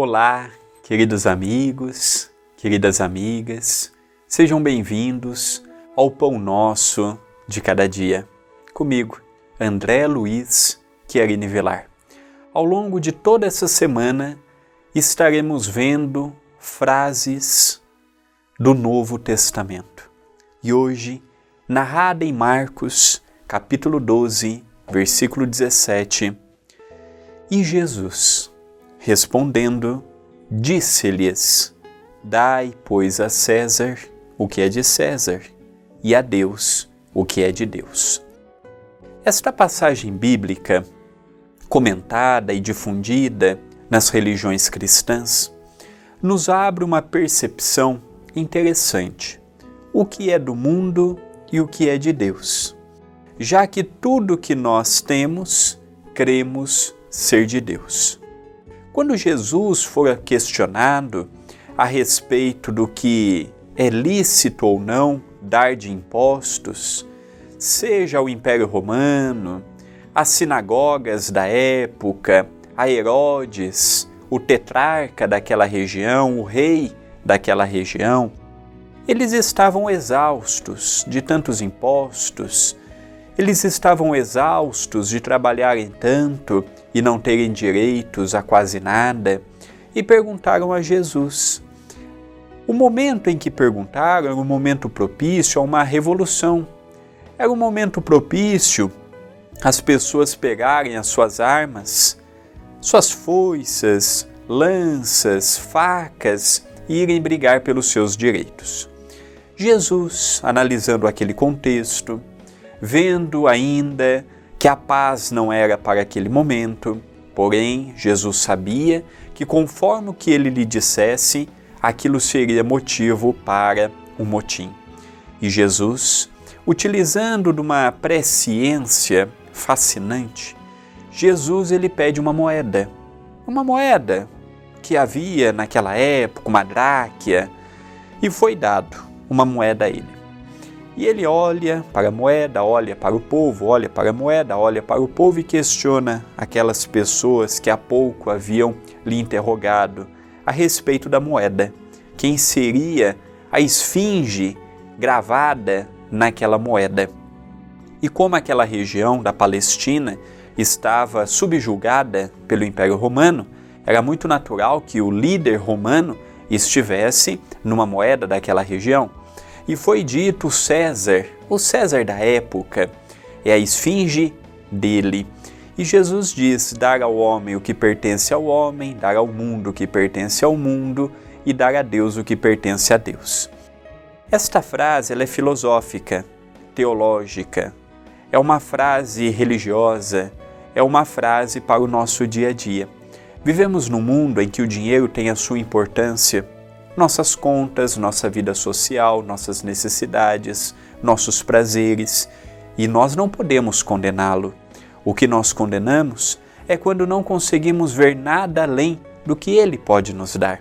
Olá, queridos amigos, queridas amigas, sejam bem-vindos ao Pão Nosso de Cada Dia. Comigo, André Luiz Querini Velar. Ao longo de toda essa semana, estaremos vendo frases do Novo Testamento. E hoje, narrada em Marcos, capítulo 12, versículo 17, e Jesus Respondendo, disse-lhes: Dai, pois, a César o que é de César, e a Deus o que é de Deus. Esta passagem bíblica, comentada e difundida nas religiões cristãs, nos abre uma percepção interessante: o que é do mundo e o que é de Deus. Já que tudo que nós temos, cremos ser de Deus. Quando Jesus for questionado a respeito do que é lícito ou não dar de impostos, seja ao Império Romano, as sinagogas da época, a Herodes, o tetrarca daquela região, o rei daquela região, eles estavam exaustos de tantos impostos, eles estavam exaustos de trabalharem tanto e não terem direitos a quase nada e perguntaram a Jesus. O momento em que perguntaram era um momento propício a uma revolução. Era um momento propício às pessoas pegarem as suas armas, suas foices, lanças, facas e irem brigar pelos seus direitos. Jesus, analisando aquele contexto, vendo ainda que a paz não era para aquele momento, porém Jesus sabia que conforme o que ele lhe dissesse, aquilo seria motivo para um motim. E Jesus, utilizando de uma presciência fascinante, Jesus ele pede uma moeda, uma moeda que havia naquela época, uma dráquia, e foi dado uma moeda a ele. E ele olha para a moeda, olha para o povo, olha para a moeda, olha para o povo e questiona aquelas pessoas que há pouco haviam lhe interrogado a respeito da moeda. Quem seria a esfinge gravada naquela moeda? E como aquela região da Palestina estava subjugada pelo Império Romano, era muito natural que o líder romano estivesse numa moeda daquela região. E foi dito César, o César da época, é a esfinge dele. E Jesus diz: dar ao homem o que pertence ao homem, dar ao mundo o que pertence ao mundo e dar a Deus o que pertence a Deus. Esta frase ela é filosófica, teológica, é uma frase religiosa, é uma frase para o nosso dia a dia. Vivemos num mundo em que o dinheiro tem a sua importância nossas contas, nossa vida social, nossas necessidades, nossos prazeres, e nós não podemos condená-lo. O que nós condenamos é quando não conseguimos ver nada além do que ele pode nos dar.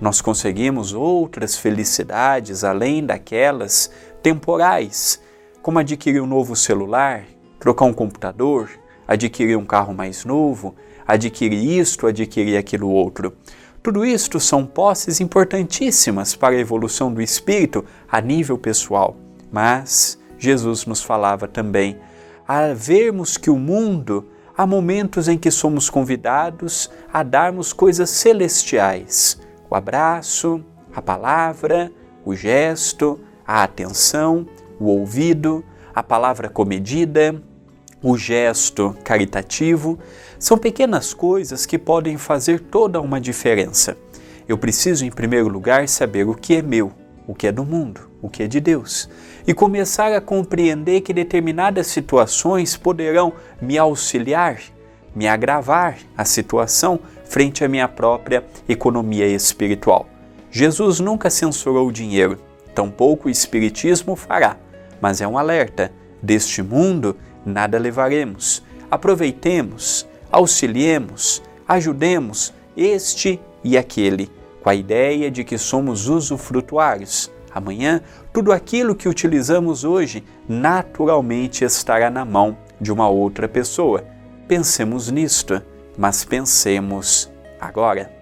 Nós conseguimos outras felicidades além daquelas temporais, como adquirir um novo celular, trocar um computador, adquirir um carro mais novo, adquirir isto, adquirir aquilo outro. Tudo isto são posses importantíssimas para a evolução do espírito a nível pessoal, mas Jesus nos falava também a vermos que o mundo há momentos em que somos convidados a darmos coisas celestiais: o abraço, a palavra, o gesto, a atenção, o ouvido, a palavra comedida, o gesto caritativo, são pequenas coisas que podem fazer toda uma diferença. Eu preciso, em primeiro lugar, saber o que é meu, o que é do mundo, o que é de Deus, e começar a compreender que determinadas situações poderão me auxiliar, me agravar a situação frente à minha própria economia espiritual. Jesus nunca censurou o dinheiro, tampouco o Espiritismo fará, mas é um alerta: deste mundo nada levaremos. Aproveitemos, auxiliemos, ajudemos este e aquele, com a ideia de que somos usufrutuários. Amanhã, tudo aquilo que utilizamos hoje naturalmente estará na mão de uma outra pessoa. Pensemos nisto, mas pensemos agora.